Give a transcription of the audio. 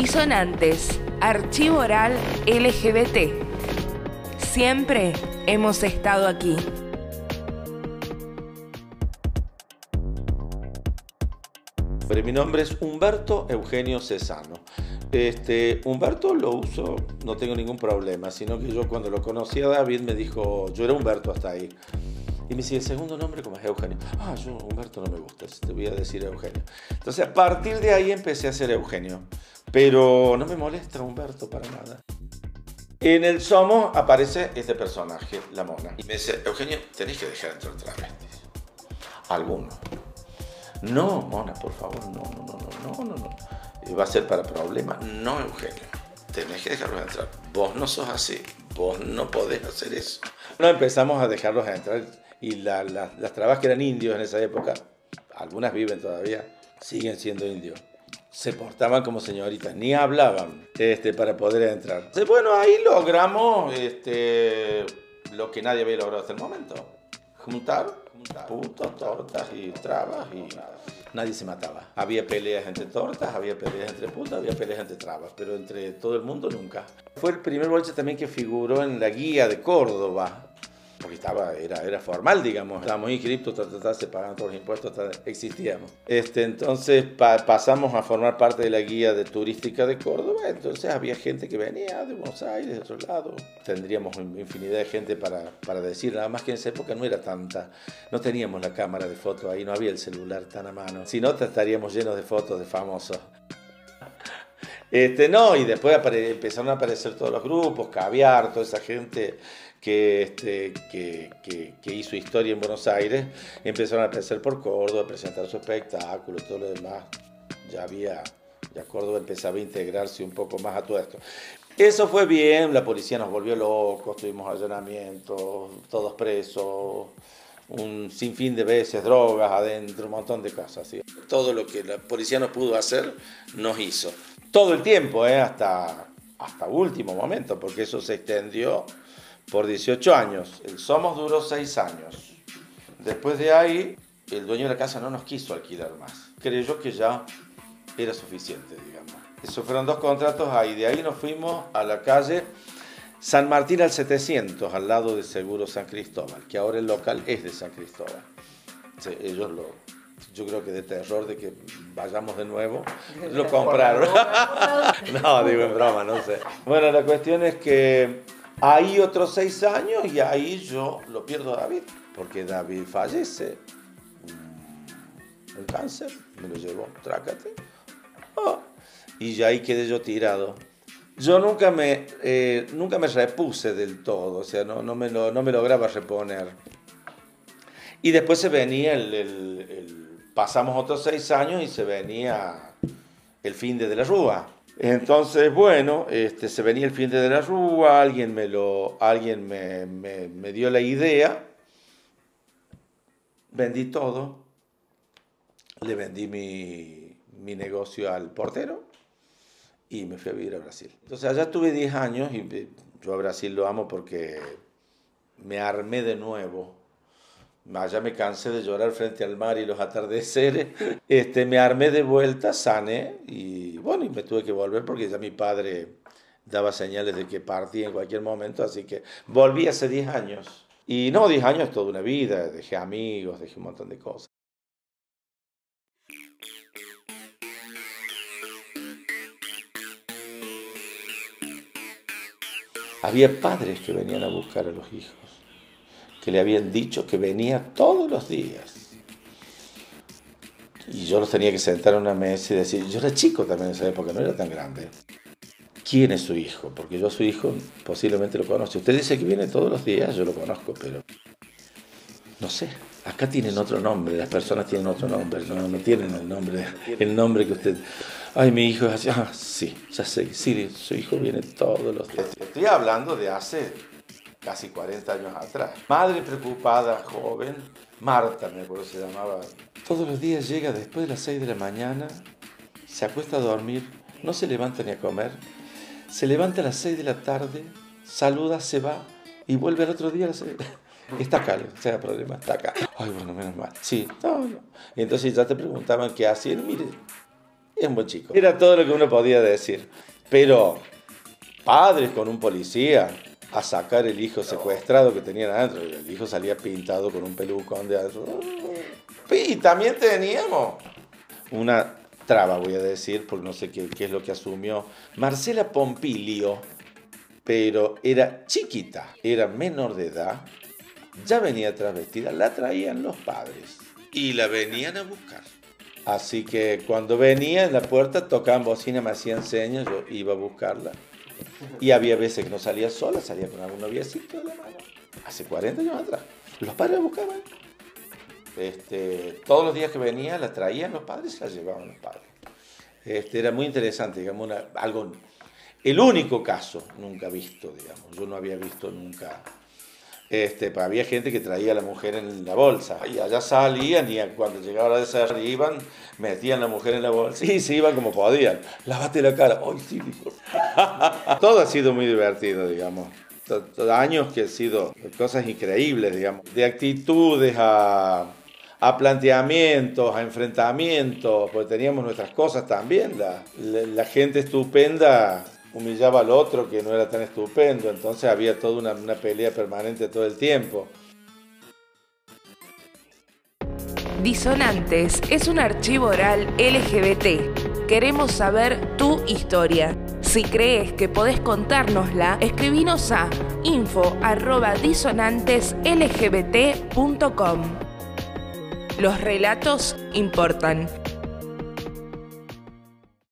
Disonantes, Archivo Oral LGBT. Siempre hemos estado aquí. Mi nombre es Humberto Eugenio Cesano. Este, Humberto lo uso, no tengo ningún problema, sino que yo cuando lo conocí a David me dijo, yo era Humberto hasta ahí. Y me dice, el segundo nombre como es Eugenio. Ah, yo Humberto no me gusta, te voy a decir Eugenio. Entonces a partir de ahí empecé a ser Eugenio. Pero no me molesta Humberto para nada. En el Somos aparece este personaje, la mona. Y me dice, Eugenio, tenés que dejar entrar travestis. Algunos. No, Mona, por favor, no, no, no, no, no, no, no. Va a ser para problemas. No, Eugenio. Tenés que dejarlos entrar. Vos no sos así. Vos no podés hacer eso. No empezamos a dejarlos entrar. Y las trabas que eran indios en esa época, algunas viven todavía, siguen siendo indios. Se portaban como señoritas, ni hablaban este, para poder entrar. Bueno, ahí logramos este, lo que nadie había logrado hasta el momento. Juntar putos, tortas y trabas y nadie se mataba. Había peleas entre tortas, había peleas entre putas, había peleas entre trabas, pero entre todo el mundo nunca. Fue el primer boliche también que figuró en la guía de Córdoba, porque estaba, era, era formal, digamos, estábamos inscritos, se pagaban todos los impuestos, existíamos. Este, entonces pasamos a formar parte de la guía de turística de Córdoba, entonces había gente que venía de Buenos Aires, de otro lado. Tendríamos infinidad de gente para, para decir, nada más que en esa época no era tanta, no teníamos la cámara de fotos ahí, no había el celular tan a mano, si no estaríamos llenos de fotos de famosos. Este, no, y después empezaron a aparecer todos los grupos, Caviar, toda esa gente que, este, que, que, hizo historia en Buenos Aires, empezaron a aparecer por Córdoba, a presentar su espectáculo, todo lo demás. Ya había, ya Córdoba empezaba a integrarse un poco más a todo esto. Eso fue bien, la policía nos volvió locos, tuvimos allanamientos, todos presos, un sinfín de veces, drogas adentro, un montón de cosas. Todo lo que la policía no pudo hacer, nos hizo. Todo el tiempo, ¿eh? hasta, hasta último momento, porque eso se extendió por 18 años. El Somos duró 6 años. Después de ahí, el dueño de la casa no nos quiso alquilar más. Creyó que ya era suficiente, digamos. Esos fueron dos contratos ahí. De ahí nos fuimos a la calle San Martín al 700, al lado de Seguro San Cristóbal, que ahora el local es de San Cristóbal. ellos lo, yo creo que de terror de que vayamos de nuevo, lo compraron. no, digo en broma, no sé. Bueno, la cuestión es que Ahí otros seis años y ahí yo lo pierdo a David, porque David fallece. Un cáncer, me lo llevó, trácate. Oh, y ya ahí quedé yo tirado. Yo nunca me, eh, nunca me repuse del todo, o sea, no, no, me, no me lograba reponer. Y después se venía el, el, pasamos otros seis años y se venía el fin de, la Rúa. Entonces, bueno, este, se venía el fin de la Rúa, alguien, me, lo, alguien me, me, dio la idea, vendí todo, le vendí mi, mi, negocio al portero y me fui a vivir a Brasil. Entonces, allá tuve 10 años y yo a Brasil lo amo porque me armé de nuevo ya me cansé de llorar frente al mar y los atardeceres, este, me armé de vuelta, sané y bueno, y me tuve que volver porque ya mi padre daba señales de que partía en cualquier momento, así que volví hace 10 años. Y no, 10 años es toda una vida, dejé amigos, dejé un montón de cosas. Había padres que venían a buscar a los hijos que le habían dicho que venía todos los días. Y yo los tenía que sentar en una mesa y decir, yo era chico también en esa época, no era tan grande. ¿Quién es su hijo? Porque yo a su hijo posiblemente lo conozco. Usted dice que viene todos los días, yo lo conozco, pero no sé. Acá tienen otro nombre, las personas tienen otro nombre, no, no tienen el nombre, el nombre que usted... Ay, mi hijo es así. Ah, sí, ya sé, sí, su hijo viene todos los días. Estoy hablando de hace casi 40 años atrás. Madre preocupada, joven, Marta me acuerdo se llamaba. Todos los días llega después de las 6 de la mañana, se acuesta a dormir, no se levanta ni a comer, se levanta a las 6 de la tarde, saluda, se va y vuelve al otro día a las 6. Está acá, no sea problema, está acá. Ay, bueno, menos mal. Sí, no, no. Y entonces ya te preguntaban qué hacían, mire, es un buen chico. Era todo lo que uno podía decir. Pero padres con un policía a sacar el hijo secuestrado que tenían adentro. El hijo salía pintado con un pelucón de adentro. Y también teníamos una traba, voy a decir, porque no sé qué, qué es lo que asumió. Marcela Pompilio, pero era chiquita, era menor de edad, ya venía travestida, la traían los padres y la venían a buscar. Así que cuando venía en la puerta tocaban bocina, me hacían señas, yo iba a buscarla. Y había veces que no salía sola, salía con algún noviecito de la mano. Hace 40 años atrás. Los padres la buscaban. Este, todos los días que venía la traían los padres y la llevaban los padres. Este, era muy interesante, digamos, algo, el único caso nunca visto, digamos. Yo no había visto nunca este, pues, había gente que traía a la mujer en la bolsa y allá salían y cuando llegaba la de ser iban, metían a la mujer en la bolsa y se iban como podían. Lávate la cara. ¡Ay, sí, Todo ha sido muy divertido, digamos. Años que han sido cosas increíbles, digamos. De actitudes a, a planteamientos, a enfrentamientos, porque teníamos nuestras cosas también. La, la gente estupenda humillaba al otro que no era tan estupendo, entonces había toda una, una pelea permanente todo el tiempo. Disonantes es un archivo oral LGBT. Queremos saber tu historia. Si crees que podés contárnosla, escribinos a info.disonanteslgbt.com. Los relatos importan.